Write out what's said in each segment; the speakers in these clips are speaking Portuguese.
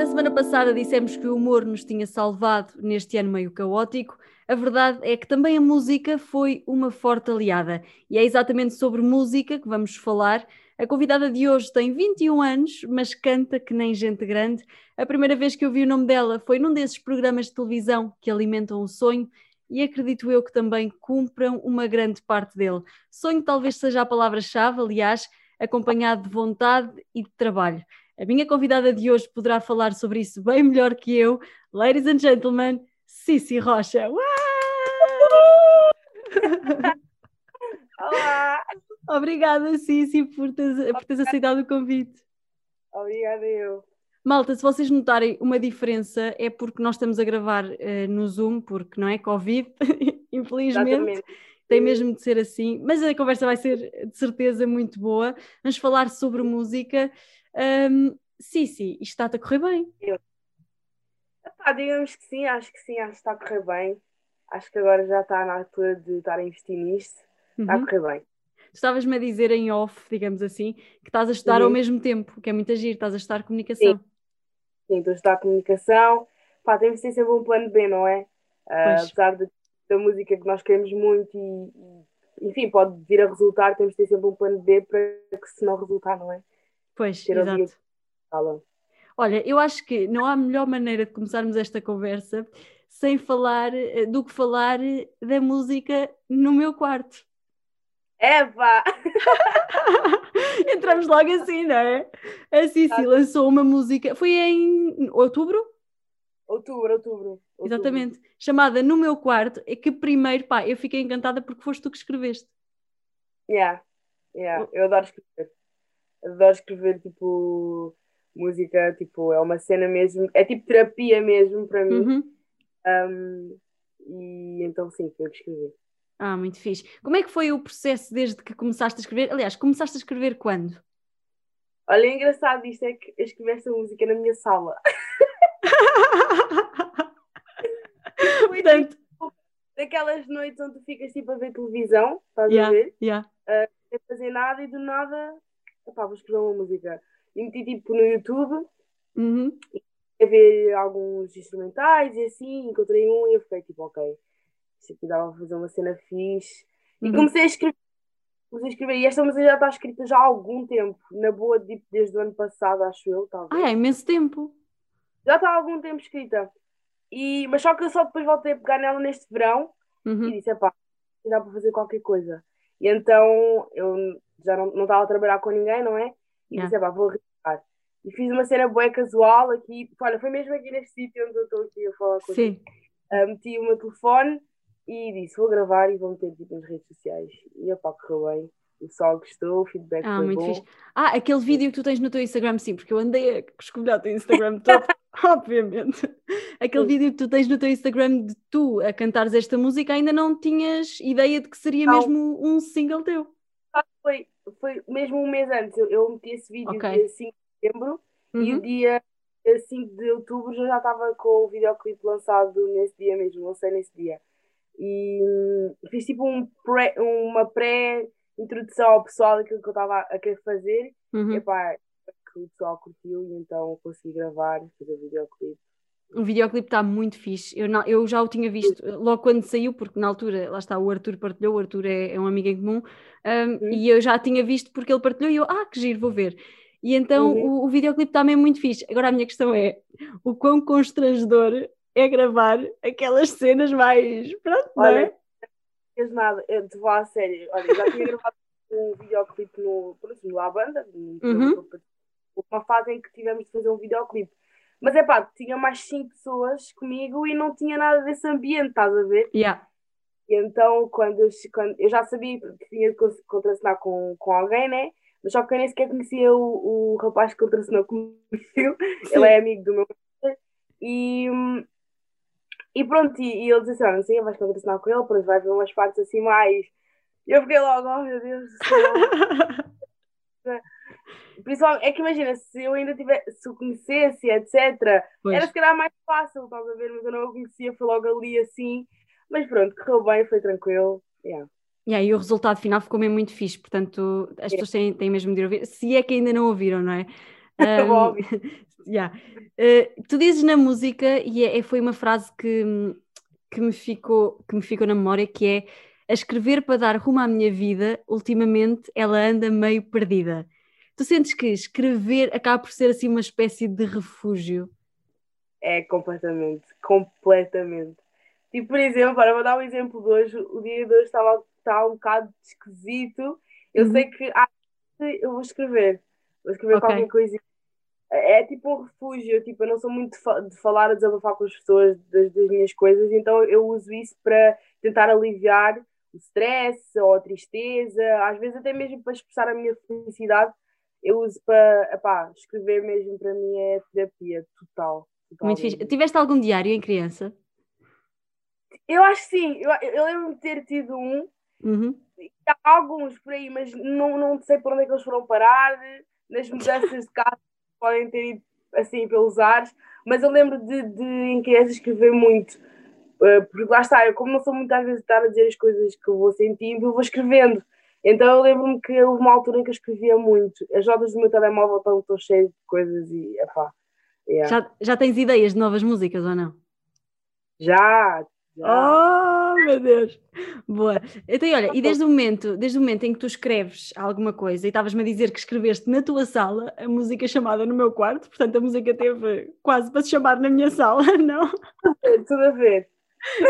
Na semana passada dissemos que o humor nos tinha salvado neste ano meio caótico, a verdade é que também a música foi uma forte aliada. E é exatamente sobre música que vamos falar. A convidada de hoje tem 21 anos, mas canta que nem gente grande. A primeira vez que eu vi o nome dela foi num desses programas de televisão que alimentam o sonho e acredito eu que também cumpram uma grande parte dele. Sonho talvez seja a palavra-chave, aliás, acompanhado de vontade e de trabalho. A minha convidada de hoje poderá falar sobre isso bem melhor que eu. Ladies and gentlemen, Cici Rocha. Olá! Obrigada, Cici, por teres, por teres aceitado o convite. Obrigada eu. Malta, se vocês notarem uma diferença é porque nós estamos a gravar uh, no Zoom, porque não é Covid, infelizmente. Exatamente. Tem mesmo de ser assim, mas a conversa vai ser de certeza muito boa. Vamos falar sobre música. Um, sim, sim, isto está a correr bem. Eu. Epá, digamos que sim, acho que sim, acho que está a correr bem. Acho que agora já está na altura de estar a investir nisto. Uhum. Está a uhum. correr bem. Estavas-me a dizer em off, digamos assim, que estás a estudar uhum. ao mesmo tempo, que é muito agir, estás a estudar comunicação. Sim, sim estou a estudar comunicação. Pá, temos de ter sempre um plano B, não é? Uh, apesar de, da música que nós queremos muito e, enfim, pode vir a resultar, temos de ter sempre um plano B para que se não resultar, não é? Pois, exato. Olha, eu acho que não há melhor maneira de começarmos esta conversa sem falar eh, do que falar eh, da música no meu quarto. Eva! Entramos logo assim, não é? A Cici lançou uma música, foi em outubro? Outubro, outubro. Exatamente. Chamada No Meu Quarto, é que primeiro, pá, eu fiquei encantada porque foste tu que escreveste. Yeah, yeah, eu adoro escrever adoro escrever tipo música, tipo, é uma cena mesmo, é tipo terapia mesmo para mim. Uhum. Um, e então sim, foi o que escrevi. Ah, muito fixe. Como é que foi o processo desde que começaste a escrever? Aliás, começaste a escrever quando? Olha, é engraçado isto é que eu escrevi esta música na minha sala. Portanto, tipo, daquelas noites onde tu ficas tipo a ver televisão, estás yeah, a ver? Yeah. Uh, sem fazer nada e do nada epá, vou escrever uma música. E meti tipo no YouTube uhum. e a ver alguns instrumentais e assim, encontrei um e eu fiquei tipo, ok, isto aqui dava a fazer uma cena fixe. E uhum. comecei a escrever. Comecei a escrever. E esta música já está escrita já há algum tempo, na boa, tipo, desde o ano passado, acho eu, talvez. Ah, é imenso tempo. Já está há algum tempo escrita. E, mas só que eu só depois voltei a pegar nela neste verão uhum. e disse, pá, dá para fazer qualquer coisa. E então eu já não, não estava a trabalhar com ninguém, não é? E yeah. disse, pá, vou arriscar. E fiz uma cena boa casual aqui, olha, foi mesmo aqui neste sítio onde eu estou aqui a falar com Sim. Uh, meti o meu telefone e disse, vou gravar e vou meter tipo, nas redes sociais. E opá, correu bem. O pessoal gostou, o feedback ah, foi muito bom. Fixe. Ah, aquele vídeo que tu tens no teu Instagram, sim, porque eu andei a escolher o teu Instagram todo, obviamente. Aquele sim. vídeo que tu tens no teu Instagram de tu a cantares esta música, ainda não tinhas ideia de que seria não. mesmo um single teu foi, foi mesmo um mês antes. Eu, eu meti esse vídeo okay. dia 5 de setembro uhum. e o dia 5 de outubro já estava com o videoclipe lançado nesse dia mesmo, sei nesse dia. E hum, fiz tipo um pré, uma pré-introdução ao pessoal daquilo que eu estava a querer fazer. Uhum. E epá, que o pessoal curtiu e então consegui gravar, fazer o videoclipe. O videoclipe está muito fixe. Eu, não, eu já o tinha visto logo quando saiu, porque na altura, lá está, o Arthur partilhou, o Arthur é, é um amigo em comum, um, e eu já tinha visto porque ele partilhou e eu, ah, que giro, vou ver. E então uhum. o, o videoclipe está mesmo muito fixe. Agora a minha questão é: o quão constrangedor é gravar aquelas cenas mais. Pronto, Olha, não é? nada, eu te vou a sério. Olha, já tinha gravado um videoclipe no, no La Banda, uhum. uma fase em que tivemos de fazer um videoclipe mas é pá, tinha mais cinco pessoas comigo e não tinha nada desse ambiente, estás a ver? Yeah. E então, quando eu, quando, eu já sabia que tinha de contracenar com, com alguém, né? Mas só que eu nem sequer conhecia o, o rapaz que contracenou comigo. Ele é amigo do meu e, e pronto, e, e ele disse assim: não sei, vais contracenar com ele, depois vai ver umas partes assim mais. E eu fiquei logo, oh meu Deus do céu. Principalmente, é que imagina, se eu ainda tivesse, se o conhecesse, etc., pois. era se calhar mais fácil, estás a ver? Mas eu não o conhecia, foi logo ali assim. Mas pronto, correu bem, foi tranquilo. Yeah. Yeah, e o resultado final ficou mesmo muito fixe, portanto as pessoas têm, têm mesmo de ouvir, se é que ainda não ouviram, não é? Um, yeah. Uh, tu dizes na música, e é, é, foi uma frase que, que, me ficou, que me ficou na memória, que é a escrever para dar rumo à minha vida, ultimamente ela anda meio perdida. Tu sentes que escrever acaba por ser assim uma espécie de refúgio? É, completamente, completamente. Tipo, por exemplo, para vou dar um exemplo de hoje, o dia de hoje estava, estava um bocado esquisito. Eu uhum. sei que ah, eu vou escrever, vou escrever okay. qualquer coisa é, é tipo um refúgio, tipo, eu não sou muito de falar, a desabafar com as pessoas das, das, minhas coisas, então eu uso isso para tentar aliviar o stress ou a tristeza, às vezes até mesmo para expressar a minha felicidade, eu uso para, epá, escrever mesmo para mim é terapia total. total muito fixe. Tiveste algum diário em criança? Eu acho que sim, eu, eu lembro de ter tido um, uhum. há alguns por aí, mas não, não sei por onde é que eles foram parar, nas mudanças de casa podem ter ido assim pelos ares, mas eu lembro de, de em criança escrever muito, uh, porque lá está, eu como não sou muitas vezes estar a dizer as coisas que eu vou sentindo, eu vou escrevendo. Então eu lembro-me que houve uma altura em que eu escrevia muito. As notas do meu telemóvel estão, estão cheias de coisas e epá. Yeah. Já, já tens ideias de novas músicas ou não? Já, Oh, meu Deus! Boa. Então, olha, e desde o momento, desde o momento em que tu escreves alguma coisa e estavas-me a dizer que escreveste na tua sala a música chamada no meu quarto, portanto a música teve quase para se chamar na minha sala, não? Tudo a ver.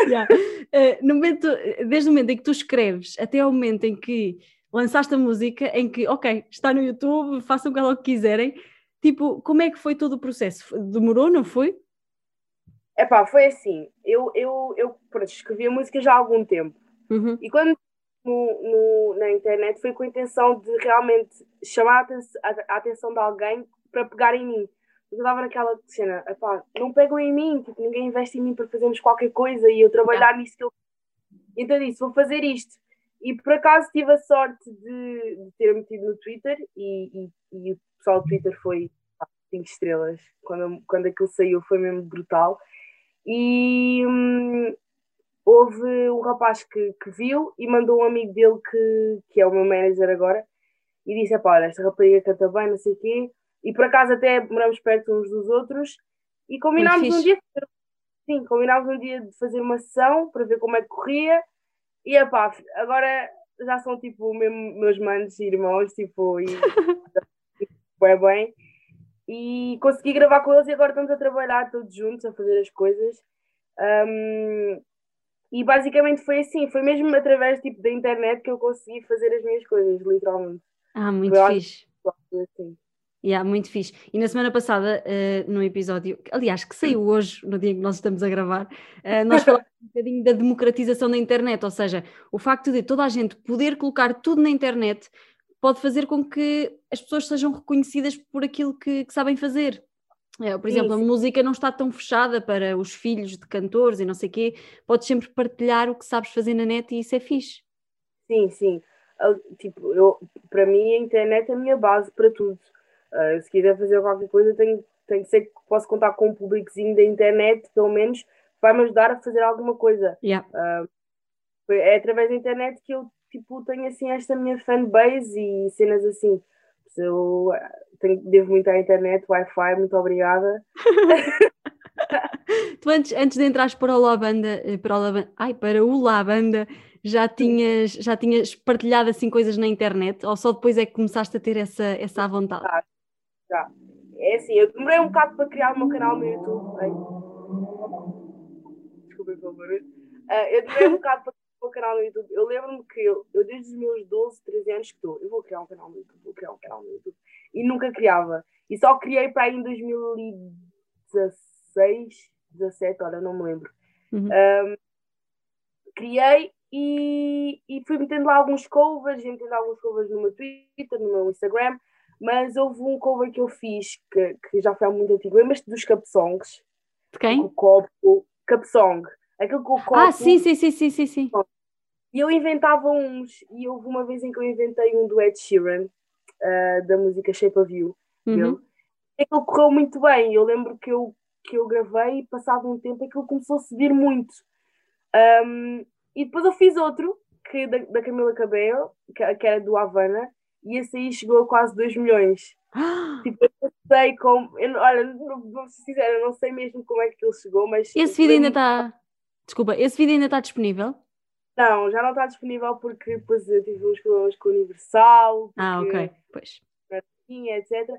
Yeah. Uh, no momento, desde o momento em que tu escreves até ao momento em que lançaste a música, em que, ok, está no YouTube, façam o que quiserem, tipo, como é que foi todo o processo? Demorou, não foi? Epá, foi assim, eu, eu, eu pronto, escrevia música já há algum tempo. Uhum. E quando no, no, na internet foi com a intenção de realmente chamar a, a atenção de alguém para pegar em mim. Eu estava naquela cena, epá, não pegam em mim, tipo, ninguém investe em mim para fazermos qualquer coisa e eu trabalhar nisso que eu. Então disse, vou fazer isto. E por acaso tive a sorte de, de ter metido no Twitter e, e, e o pessoal do Twitter foi 5 estrelas. Quando, quando aquilo saiu foi mesmo brutal. E hum, houve um rapaz que, que viu e mandou um amigo dele que, que é o meu manager agora e disse: pá, olha, esta rapariga canta bem, não sei o quê. E por acaso até moramos perto uns dos outros e combinámos um dia. Sim, combinámos um dia de fazer uma sessão para ver como é que corria. E pá, agora já são tipo mesmo meus manos e irmãos, tipo, e é bem e consegui gravar com eles e agora estamos a trabalhar todos juntos, a fazer as coisas. Um, e basicamente foi assim, foi mesmo através tipo, da internet que eu consegui fazer as minhas coisas, literalmente. Ah, muito foi fixe. Assim. Yeah, muito fixe. E na semana passada, uh, no episódio, aliás, que saiu hoje, no dia em que nós estamos a gravar, uh, nós falamos um bocadinho da democratização da internet, ou seja, o facto de toda a gente poder colocar tudo na internet pode fazer com que as pessoas sejam reconhecidas por aquilo que, que sabem fazer. É, por exemplo, sim. a música não está tão fechada para os filhos de cantores e não sei o quê, podes sempre partilhar o que sabes fazer na net e isso é fixe. Sim, sim. Tipo, eu, para mim a internet é a minha base para tudo. Uh, se quiser fazer qualquer coisa, tenho, tenho que ser que posso contar com um públicozinho da internet, pelo menos, vai-me ajudar a fazer alguma coisa. Yeah. Uh, é através da internet que eu tipo, tenho assim esta minha fanbase e cenas assim. Eu eh, tenho, devo muito à internet, Wi-Fi, muito obrigada. tu antes, antes de entrares para o Labanda, eh, para o Labanda, ai, para o Labanda, já tinhas, já tinhas partilhado assim coisas na internet ou só depois é que começaste a ter essa, essa vontade? Já, já. É assim, eu demorei um bocado para criar o meu canal no YouTube. Ai. Desculpem pelo barulho. Uh, eu demorei um bocado para meu canal no YouTube. Eu lembro-me que eu, eu, desde os meus 12, 13 anos que estou, eu vou criar um canal no YouTube, vou criar um canal no YouTube. E nunca criava. E só criei para aí em 2016, 17, olha, não me lembro. Uhum. Um, criei e, e fui metendo lá alguns covers, metendo alguns covers no meu Twitter, no meu Instagram, mas houve um cover que eu fiz que, que já foi há muito antigo. Lembras-te dos Cup Songs? De quem? O copo, Cup Song. Aquilo com o copo. Ah, sim, sim, sim, sim, sim, sim. E eu inventava uns, e houve uma vez em que eu inventei um do Ed Sheeran, uh, da música Shape of You. Uhum. Aquilo correu muito bem. Eu lembro que eu, que eu gravei e passado um tempo aquilo começou a subir muito. Um, e depois eu fiz outro, que da, da Camila Cabello, que, que, era do Havana, e esse aí chegou a quase 2 milhões. tipo, eu não sei como. Eu, olha, vou ser sincera, eu não sei mesmo como é que ele chegou, mas. Esse vídeo ainda está. Desculpa, esse vídeo ainda está disponível? Não, já não está disponível porque depois eu tive uns problemas com o Universal. Ah, ok, pois. Etc.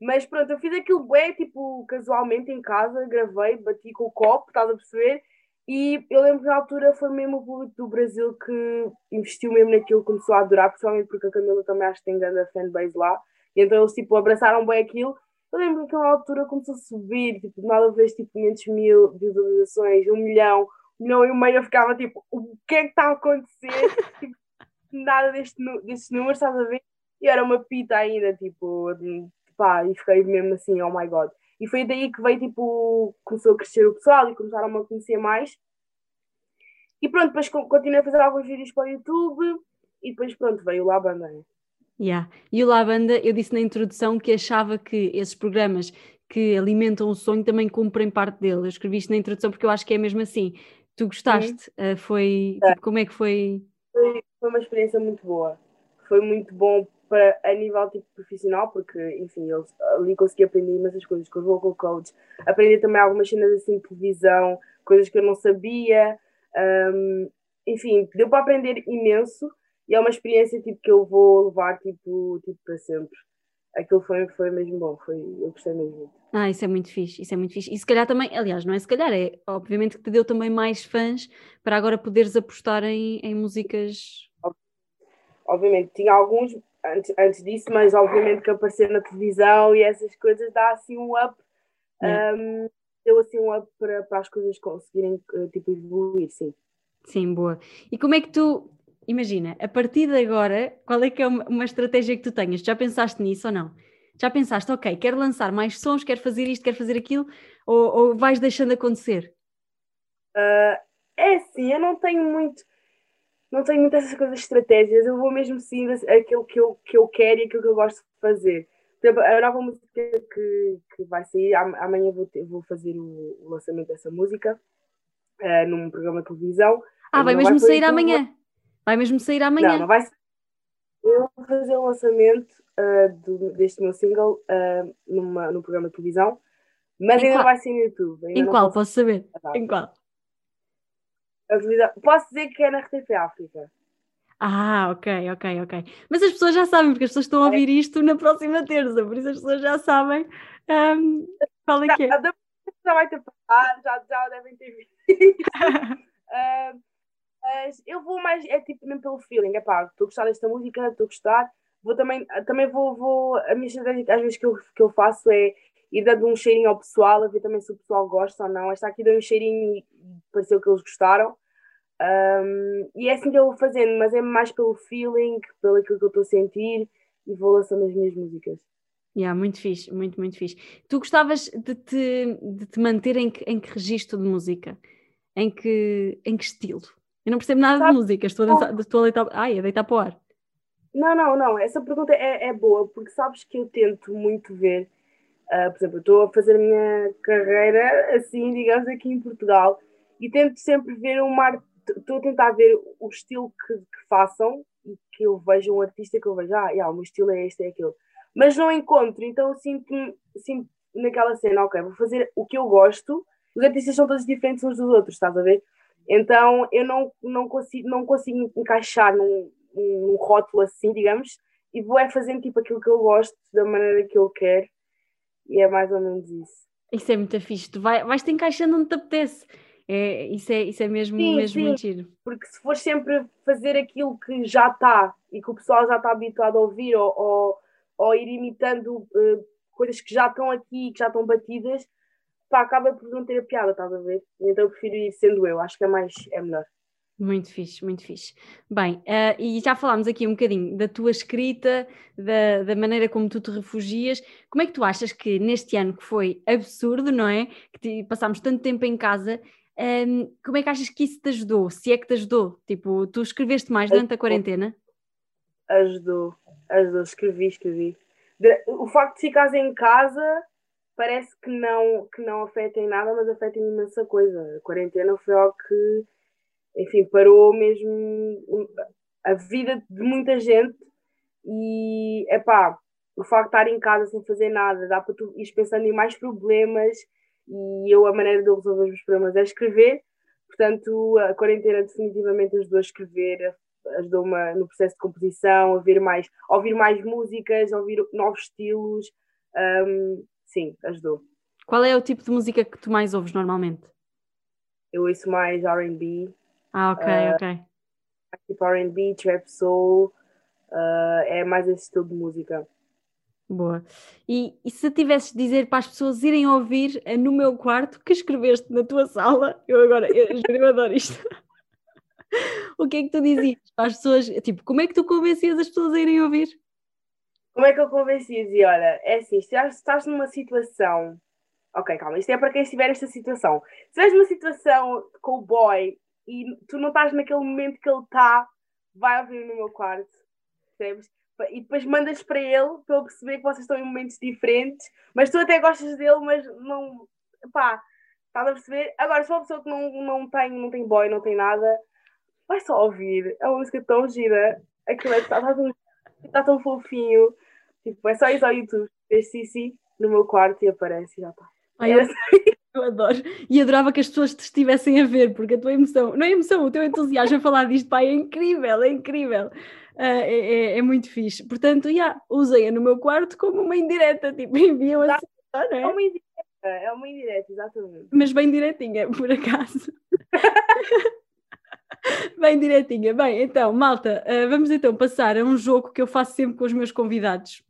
Mas pronto, eu fiz aquilo bem, tipo, casualmente em casa, gravei, bati com o copo, estás a perceber? E eu lembro que na altura foi mesmo o público do Brasil que investiu mesmo naquilo, começou a adorar, principalmente porque a Camila também acho que tem grande fanbase lá. E então eles tipo abraçaram bem aquilo. Eu lembro que naquela altura começou a subir, tipo, nada vez tipo 500 mil visualizações, um milhão, milhão e meio. Eu ficava tipo, o que é que está a acontecer? tipo, nada deste, destes números, estás a ver? E era uma pita ainda, tipo, pá, e fiquei mesmo assim, oh my god. E foi daí que veio, tipo, começou a crescer o pessoal e começaram a conhecer mais. E pronto, depois continuei a fazer alguns vídeos para o YouTube e depois pronto, veio lá a banda. Né? Yeah. E o La Banda, eu disse na introdução que achava que esses programas que alimentam o sonho também cumprem parte dele. Eu escrevi isto na introdução porque eu acho que é mesmo assim. Tu gostaste? Uh, foi, é. tipo, como é que foi? foi? Foi uma experiência muito boa. Foi muito bom para, a nível tipo, profissional, porque, enfim, eu ali consegui aprender imensas coisas com os vocal coach, aprender também algumas cenas assim de televisão, coisas que eu não sabia, um, enfim, deu para aprender imenso e é uma experiência tipo, que eu vou levar tipo, tipo para sempre. Aquilo foi, foi mesmo bom, foi, eu gostei mesmo. Ah, isso é muito fixe, isso é muito fixe. E se calhar também, aliás, não é se calhar, é obviamente que te deu também mais fãs para agora poderes apostar em, em músicas. Obviamente, tinha alguns, antes, antes disso, mas obviamente que aparecer na televisão e essas coisas dá assim um up, yeah. um, deu assim um up para, para as coisas conseguirem eh, tipo evoluir, sim. Sim, boa. E como é que tu, imagina, a partir de agora, qual é que é uma, estratégia que tu tenhas? Já pensaste nisso ou não? Já pensaste, ok, quero lançar mais sons, quero fazer isto, quero fazer aquilo, ou, ou vais deixando acontecer? Uh, é assim, eu não tenho muito não tenho muitas essas coisas estratégias, eu vou mesmo sim aquilo que eu, que eu quero e aquilo que eu gosto de fazer. Exemplo, a nova música que, que vai sair, amanhã vou, ter, vou fazer o, o, lançamento dessa música uh, num programa de televisão. Ah, vai mesmo sair amanhã? Vai mesmo sair amanhã? Não, não vai Eu vou fazer o lançamento uh, do, deste meu single uh, numa, num programa de televisão, mas em ainda qual? vai ser no YouTube. Em qual? Posso, posso saber? Ah, em qual? Posso dizer que é na RTP África. Ah, ok, ok, ok. Mas as pessoas já sabem, porque as pessoas estão a ouvir isto na próxima terça, por isso as pessoas já sabem um, qual é que é. Já vai ter passado, já, já devem ter visto. uh, mas eu vou mais, é tipo mesmo pelo feeling, é pá, estou a gostar desta música, estou a gostar. Vou também, também vou, vou, a minha estratégia às vezes que eu, que eu faço é ir dando um cheirinho ao pessoal, a ver também se o pessoal gosta ou não. Esta aqui deu um cheirinho e pareceu que eles gostaram. Um, e é assim que eu vou fazendo, mas é mais pelo feeling, pelo aquilo que eu estou a sentir e vou lançando as minhas músicas. Yeah, muito fixe, muito, muito fixe. Tu gostavas de te, de te manter em que, em que registro de música? Em que, em que estilo? Eu não percebo nada Sabe? de música, estou a, dançar, estou a deitar. Ai, a deitar para o ar. Não, não, não. Essa pergunta é, é boa, porque sabes que eu tento muito ver. Uh, por exemplo, eu estou a fazer a minha carreira assim, digamos, aqui em Portugal e tento sempre ver uma estou a tentar ver o estilo que, que, façam e que eu veja um artista que eu veja, ah, yeah, o meu estilo é este, é aquele. Mas não encontro, então sinto-me sinto naquela cena, ok, vou fazer o que eu gosto. Os artistas são todos diferentes uns dos outros, estás a ver? Então eu não, não, consigo, não consigo encaixar num, num rótulo assim, digamos, e vou é fazendo tipo aquilo que eu gosto, da maneira que eu quero, e é mais ou menos isso. Isso é muito fixe, tu vai, vais te encaixando onde te apetece. É, isso, é, isso é mesmo, sim, mesmo sim. mentira. Porque se for sempre fazer aquilo que já está e que o pessoal já está habituado a ouvir ou, ou, ou ir imitando uh, coisas que já estão aqui, que já estão batidas, pá, acaba por não ter a piada, estás a ver? Então eu prefiro ir sendo eu, acho que é mais, é melhor. Muito fixe, muito fixe. Bem, uh, e já falámos aqui um bocadinho da tua escrita, da, da maneira como tu te refugias. Como é que tu achas que neste ano que foi absurdo, não é? Que te, passámos tanto tempo em casa, um, como é que achas que isso te ajudou? Se é que te ajudou? Tipo, tu escreveste mais durante a quarentena? Ajudou, ajudou, escrevi, escrevi. O facto de ficares em casa parece que não, que não afeta em nada, mas afeta em imensa coisa. A quarentena foi algo que, enfim, parou mesmo a vida de muita gente e, é o facto de estar em casa sem fazer nada, dá para tu ir pensando em mais problemas e eu, a maneira de eu resolver os meus problemas é escrever, portanto, a quarentena definitivamente ajudou a escrever, ajudou-me no processo de composição, a ouvir mais, ouvir mais músicas, a ouvir novos estilos, um, sim, ajudou. Qual é o tipo de música que tu mais ouves normalmente? Eu ouço mais R&B. Ah, ok, uh, ok. Tipo R&B, trap soul, uh, é mais esse estilo de música. Boa. E, e, se tivesses de dizer para as pessoas irem ouvir eh, no meu quarto que escreveste na tua sala, eu agora, eu, eu adoro isto. o que é que tu dizias para as pessoas? Tipo, como é que tu convencias as pessoas a irem ouvir? Como é que eu convenci? Dizia, olha, é assim, se estás numa situação. Ok, calma, isto é para quem estiver nesta situação. Se estás numa situação com o boy e tu não estás naquele momento que ele está, vai ouvir no meu quarto, percebes? E depois mandas para ele para ele perceber que vocês estão em momentos diferentes, mas tu até gostas dele, mas não. pá, estás a perceber? Agora, se uma pessoa que não, não, tem, não tem boy, não tem nada, vai só ouvir. É uma música tão gira. Aquilo é, está, tá tão, tá tão fofinho. Tipo, é só ir ao YouTube, ver Cici no meu quarto e aparece e já está. Ai, eu, eu, adoro. E adorava que as pessoas te estivessem a ver, porque a tua emoção, não é emoção, o teu entusiasmo a falar disto, pai, é incrível, é incrível. Uh, é, é, é, muito fixe. Portanto, yeah, usei-a no meu quarto como uma indireta, tipo, enviam assim. É? é uma indireta, é uma indireta, exatamente. Mas bem direitinha, por acaso. bem direitinha. Bem, então, malta, uh, vamos então passar a um jogo que eu faço sempre com os meus convidados,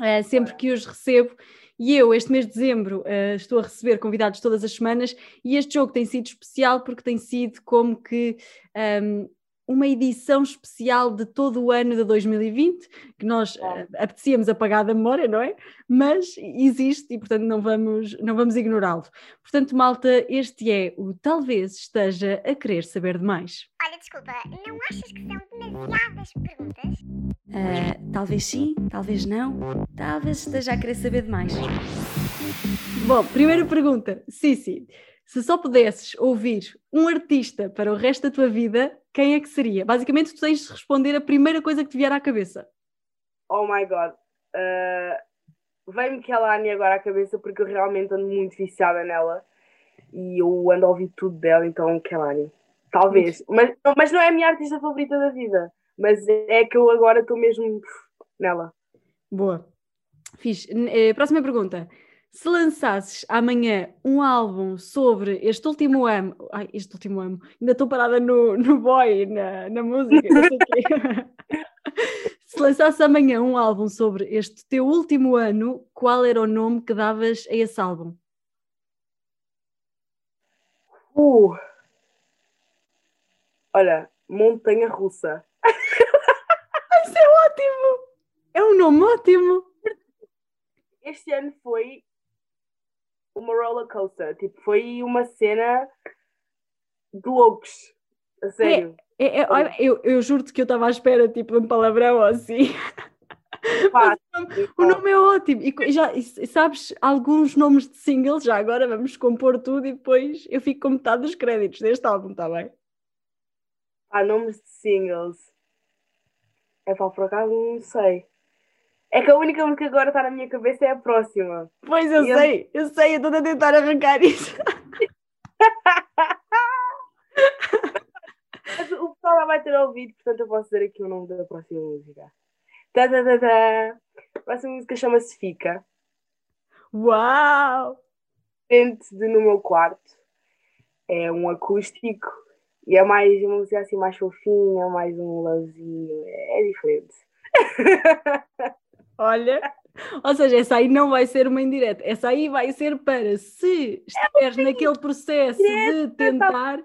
uh, sempre que os recebo. E eu, este mês de dezembro, uh, estou a receber convidados todas as semanas e este jogo tem sido especial porque tem sido como que um, uma edição especial de todo o ano de 2020, que nós uh, apetecíamos apagar da memória, não é? Mas existe e, portanto, não vamos, não vamos ignorá-lo. Portanto, malta, este é o Talvez Esteja a Querer Saber Demais. Olha, desculpa, não achas que são demasiadas perguntas? Uh, talvez sim, talvez não, talvez esteja a querer saber demais. Bom, primeira pergunta, Cici. Se só pudesses ouvir um artista para o resto da tua vida, quem é que seria? Basicamente, tu tens de responder a primeira coisa que te vier à cabeça. Oh my god. Uh, Vem-me Kelani agora à cabeça porque eu realmente ando muito viciada nela e eu ando a ouvir tudo dela, então Kelani. Talvez. Mas, mas não é a minha artista favorita da vida. Mas é que eu agora estou mesmo nela. Boa. Fiz. Eh, próxima pergunta se lançasses amanhã um álbum sobre este último ano, ai, este último ano, ainda estou parada no, no boy, na, na música, não sei o quê. se lançasses amanhã um álbum sobre este teu último ano, qual era o nome que davas a esse álbum? Uh. Olha, Montanha Russa. Isso é ótimo! É um nome ótimo! Este ano foi uma roller coaster. Tipo, foi uma cena de loucos. A sério. É, é, é, eu, eu juro-te que eu estava à espera tipo, de um palavrão assim. o nome é ótimo. E já e sabes alguns nomes de singles, já agora vamos compor tudo e depois eu fico com metade dos créditos deste álbum, está bem? Há nomes de singles. É para por acaso não sei. É que a única música que agora está na minha cabeça é a próxima. Pois eu e sei, eu... eu sei, eu estou a tentar arrancar isso. Mas o pessoal lá vai ter ouvido, portanto eu posso dizer aqui o nome da próxima música. Tá, tá, tá, tá. A próxima música chama-se Fica. Uau! Dentro de No Meu Quarto. É um acústico e é mais uma música assim mais fofinha, mais um lovezinho. É diferente. Olha, ou seja, essa aí não vai ser uma indireta, essa aí vai ser para se estiveres é naquele processo de tentar.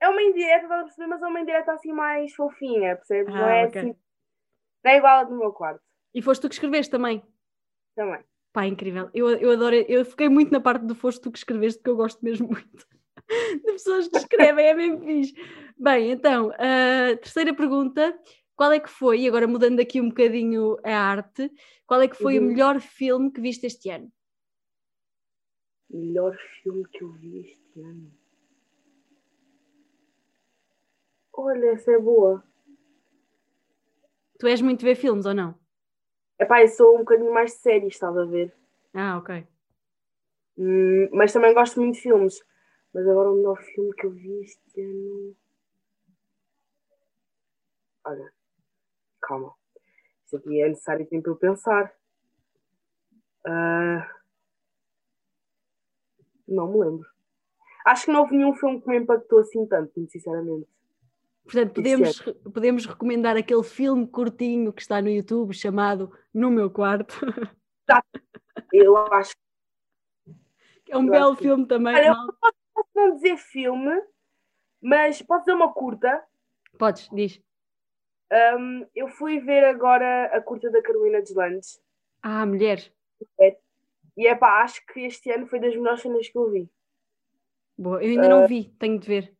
É uma indireta, estás a perceber, mas é uma indireta assim mais fofinha, percebes? Ah, não é okay. assim. Não é igual a do meu quarto. E foste tu que escreveste também? Também. Pá, incrível. Eu, eu adoro, eu fiquei muito na parte do foste tu que escreveste, que eu gosto mesmo muito de pessoas que escrevem, é mesmo fixe. Bem, então, a terceira pergunta qual é que foi, e agora mudando aqui um bocadinho a arte, qual é que foi uhum. o melhor filme que viste este ano? Melhor filme que eu vi este ano. Olha, essa é boa. Tu és muito ver filmes ou não? Epá, eu sou um bocadinho mais de séries, estás a ver? Ah, ok. Hum, mas também gosto muito de filmes. Mas agora o melhor filme que eu vi este ano. Olha, calma. Isso aqui é necessário tempo para eu pensar. Uh... Não me lembro. Acho que não houve nenhum filme que me impactou assim tanto, muito sinceramente. Portanto, podemos, podemos recomendar aquele filme curtinho que está no YouTube chamado No Meu Quarto. Eu acho que é um eu belo filme que... também. Olha, eu posso não dizer filme, mas posso dizer uma curta. Podes, diz. Um, eu fui ver agora a curta da Carolina Deslandes. Ah, mulher. É. E é pá, acho que este ano foi das melhores cenas que eu vi. Boa, eu ainda uh, não vi, tenho de ver.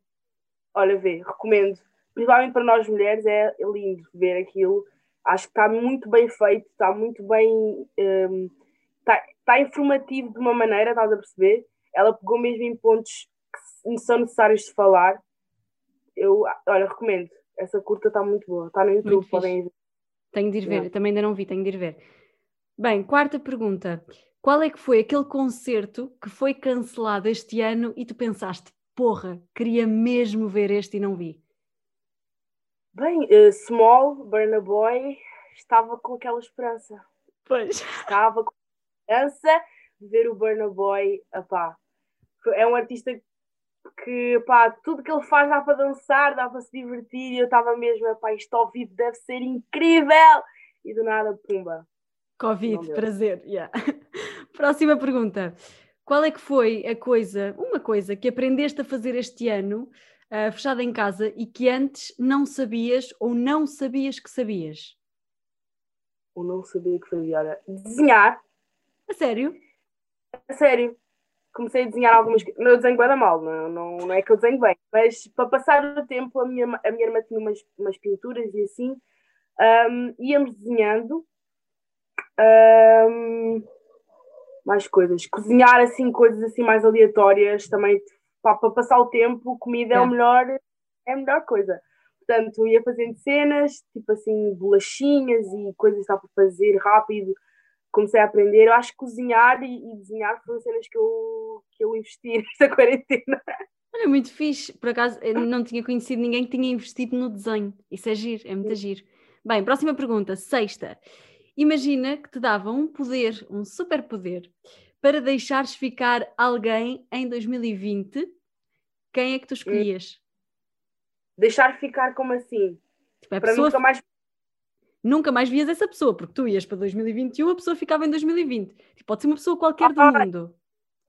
Olha, vê, recomendo. Principalmente para nós mulheres, é lindo ver aquilo. Acho que está muito bem feito, está muito bem. Um, está, está informativo de uma maneira, estás a perceber? Ela pegou mesmo em pontos que são necessários de falar. Eu, olha, recomendo. Essa curta está muito boa. Está no YouTube, muito podem ver. Tenho de ir ver, também ainda não vi, tenho de ir ver. Bem, quarta pergunta. Qual é que foi aquele concerto que foi cancelado este ano e tu pensaste, porra, queria mesmo ver este e não vi? Bem, uh, Small, Burna Boy, estava com aquela esperança. Pois. Estava com esperança de ver o Burna Boy, apá. É um artista que, pá, tudo que ele faz dá para dançar, dá para se divertir, e eu estava mesmo, pá, isto ao vivo deve ser incrível! E do nada, pumba. Covid, prazer, yeah. Próxima pergunta. Qual é que foi a coisa, uma coisa que aprendeste a fazer este ano, uh, fechada em casa, e que antes não sabias ou não sabias que sabias? Ou não sabia que fazia, olha, desenhar. A sério? A sério comecei a desenhar algumas. Eu desenho bem mal, não, não, não é que eu desenho bem, mas para passar o tempo, a minha, a minha irmã tinha umas, umas pinturas e assim, um, íamos desenhando. Um, mais coisas. Cozinhar assim, coisas assim mais aleatórias também para, para passar o tempo, comida é, é o melhor, é a melhor coisa. Portanto, ia fazendo cenas, tipo assim, bolachinhas e coisas que dá para fazer rápido comecei a aprender. Eu acho que cozinhar e, e desenhar foram cenas que eu, que eu investi nesta quarentena. Olha, muito fixe. Por acaso, eu não tinha conhecido ninguém que tinha investido no desenho. Isso é giro, é muito giro. Bem, próxima pergunta, sexta. Imagina que te dava um poder, um superpoder, para deixares ficar alguém em 2020. Quem é que tu escolhias? Deixar ficar como assim? Tipo, para pessoa... nunca mais nunca mais vias essa pessoa, porque tu ias para 2021, a pessoa ficava em 2020. Tipo, pode ser uma pessoa qualquer do mundo.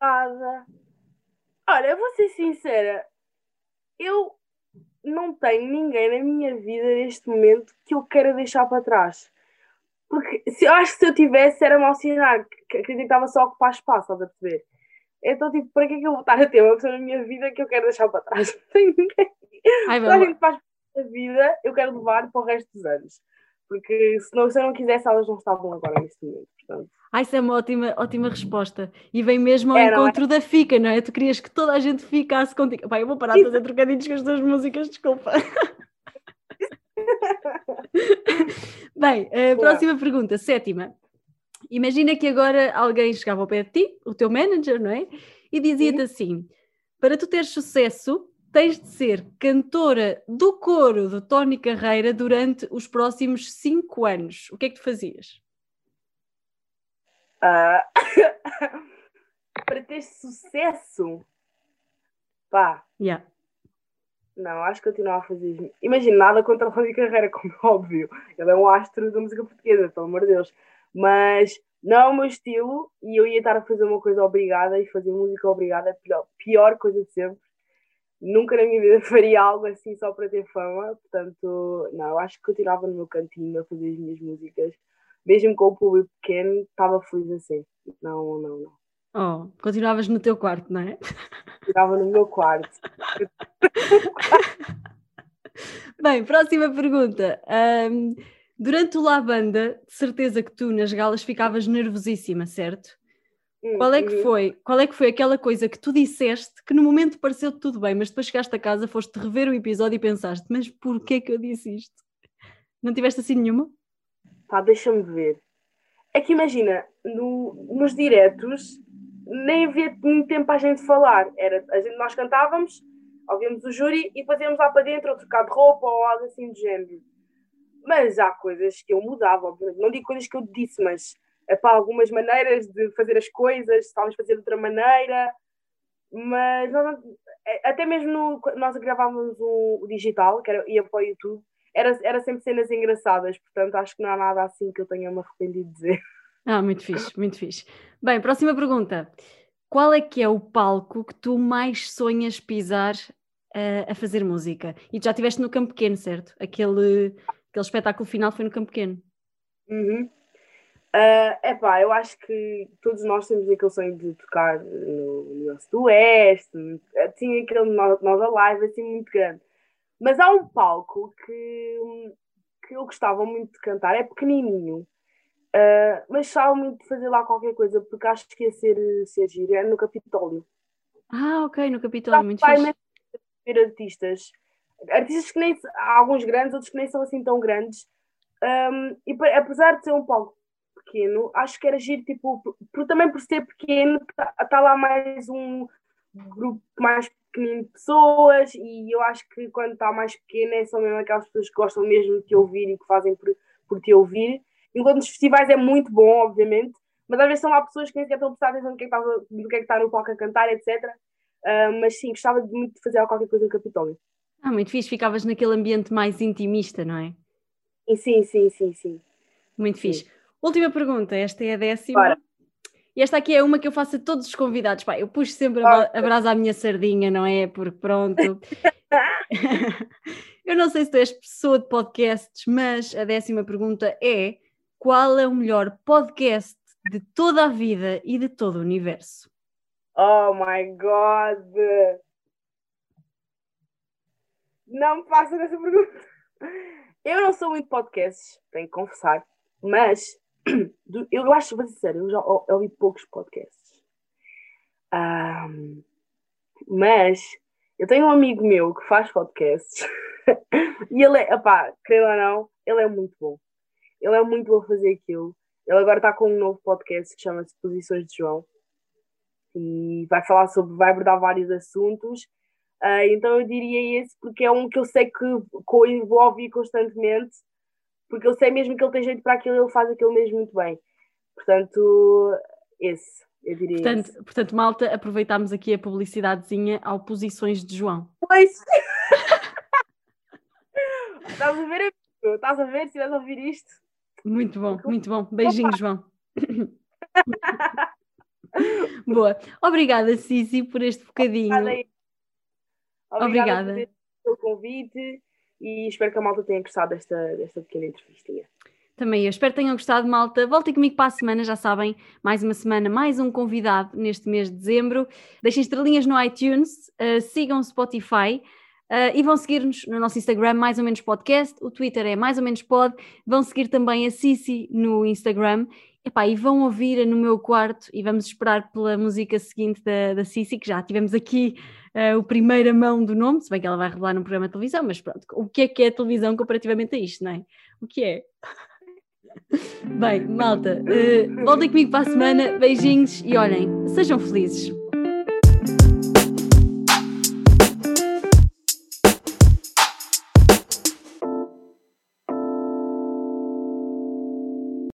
Nada. Olha, eu vou ser sincera, eu não tenho ninguém na minha vida neste momento que eu queira deixar para trás. Porque se, eu acho que se eu tivesse era mau sinal, que estava só ocupar espaço, estás a perceber? Então, tipo, para que é que eu vou estar a ter uma pessoa na minha vida que eu quero deixar para trás? Não tenho ninguém. Ai, a gente faz a vida, eu quero levar para o resto dos anos. Porque se, não, se eu não quisesse, elas não estavam agora neste momento. Portanto. Ah, isso é uma ótima, ótima resposta. E vem mesmo ao é, encontro é? da FICA, não é? Tu querias que toda a gente ficasse contigo. Pai, eu vou parar de fazer trocadilhos com as tuas músicas, desculpa. Bem, a próxima pergunta, sétima. Imagina que agora alguém chegava ao pé de ti, o teu manager, não é? E dizia-te assim: para tu teres sucesso, tens de ser cantora do coro do Tony Carreira durante os próximos cinco anos. O que é que tu fazias? Uh, para ter sucesso? Pá. Yeah. Não, acho que continuava a fazer. Imagina, nada contra o Tony Carreira, como é óbvio. Ele é um astro da música portuguesa, pelo amor de Deus. Mas não é o meu estilo e eu ia estar a fazer uma coisa obrigada e fazer música obrigada é a pior, pior coisa de sempre nunca na minha vida faria algo assim só para ter fama, portanto, não, acho que continuava no meu cantinho a fazer as minhas músicas, mesmo com o público pequeno, estava feliz assim. Não, não, não. Oh, continuavas no teu quarto, não é? Continuava no meu quarto. Bem, próxima pergunta. Um, durante o La Banda, de certeza que tu nas galas ficavas nervosíssima, certo? Qual é que uhum. foi? Qual é que foi aquela coisa que tu disseste que no momento pareceu tudo bem, mas depois chegaste a casa, foste rever o episódio e pensaste, mas porquê que eu disse isto? Não tiveste assim nenhuma? Pá, deixa-me ver. É que imagina, no, nos diretos nem havia muito tempo para a gente falar. Era, a gente, nós cantávamos, ouvíamos o júri e fazíamos lá para dentro, ou trocar de roupa ou algo assim do género. Mas há coisas que eu mudava, obviamente. Não digo coisas que eu disse, mas é para algumas maneiras de fazer as coisas, talvez fazer de outra maneira. Mas nós, é, até mesmo no, nós gravávamos o, o digital, que era, ia para o YouTube, era, era sempre cenas engraçadas, portanto acho que não há nada assim que eu tenha me arrependido de dizer. Ah, muito fixe, muito fixe. Bem, próxima pergunta. Qual é que é o palco que tu mais sonhas pisar uh, a fazer música? E tu já estiveste no Campo Pequeno, certo? Aquele, aquele espetáculo final foi no Campo Pequeno. Uhum. Uh, epá, eu acho que todos nós temos aquele sonho de tocar no Universo do Oeste, tinha aquele Nós Alive assim muito grande. Mas há um palco que, que eu gostava muito de cantar, é pequenininho, uh, mas gostava muito de fazer lá qualquer coisa, porque acho que ia ser, ser giro, é no Capitólio. Ah, ok, no Capitólio, muito fixe. ver artistas, artistas que nem, há alguns grandes, outros que nem são assim tão grandes, um, e apesar de ser um palco pequeno, acho que era giro, tipo, por, por também por ser pequeno, está tá lá mais um grupo mais pequenino de pessoas e eu acho que quando está mais pequeno é só mesmo aquelas pessoas que gostam mesmo de te ouvir e que fazem por, por te ouvir. Enquanto nos festivais é muito bom, obviamente, mas às vezes são lá pessoas que nem sequer estão a prestar atenção no que é que está, do que é que está no palco a cantar, etc. Uh, ah, mas sim, gostava muito de fazer qualquer coisa no Capitólio. Ah, muito fixe, ficavas naquele ambiente mais intimista, não é? Sim, sim, sim, sim. Muito sim. fixe. Última pergunta, esta é a décima. Para. E esta aqui é uma que eu faço a todos os convidados. Pá, eu puxo sempre a, a brasa à minha sardinha, não é? Porque pronto. eu não sei se tu és pessoa de podcasts, mas a décima pergunta é: qual é o melhor podcast de toda a vida e de todo o universo? Oh my God! Não me façam essa pergunta. Eu não sou muito podcasts, tenho que confessar, mas eu acho, vou sério, eu já ouvi poucos podcasts. Um, mas eu tenho um amigo meu que faz podcasts e ele é, creio ou não, ele é muito bom. Ele é muito bom a fazer aquilo. Ele agora está com um novo podcast que chama-se Posições de João e vai falar sobre, vai abordar vários assuntos. Uh, então eu diria esse porque é um que eu sei que, que eu vou ouvir constantemente porque eu sei mesmo que ele tem jeito para aquilo e ele faz aquilo mesmo muito bem. Portanto, esse, eu diria. Portanto, esse. portanto malta, aproveitámos aqui a publicidadezinha ao Posições de João. Pois! Estás a ver, Estás a ver se a ouvir isto? Muito bom, muito bom. Beijinho, João. Boa. Obrigada, Cici, por este bocadinho. Obrigada. Obrigada. pelo convite e espero que a malta tenha gostado desta, desta pequena entrevistinha. Também eu espero que tenham gostado, malta. Voltem comigo para a semana, já sabem, mais uma semana, mais um convidado neste mês de dezembro. Deixem estrelinhas no iTunes, uh, sigam Spotify uh, e vão seguir-nos no nosso Instagram, mais ou menos podcast. O Twitter é mais ou menos pod. Vão seguir também a Cici no Instagram. Epá, e vão ouvir no meu quarto e vamos esperar pela música seguinte da, da Cici, que já tivemos aqui uh, o primeira mão do nome, se bem que ela vai revelar num programa de televisão, mas pronto, o que é que é televisão comparativamente a isto, não é? O que é? Bem, malta, uh, voltem comigo para a semana, beijinhos e olhem, sejam felizes.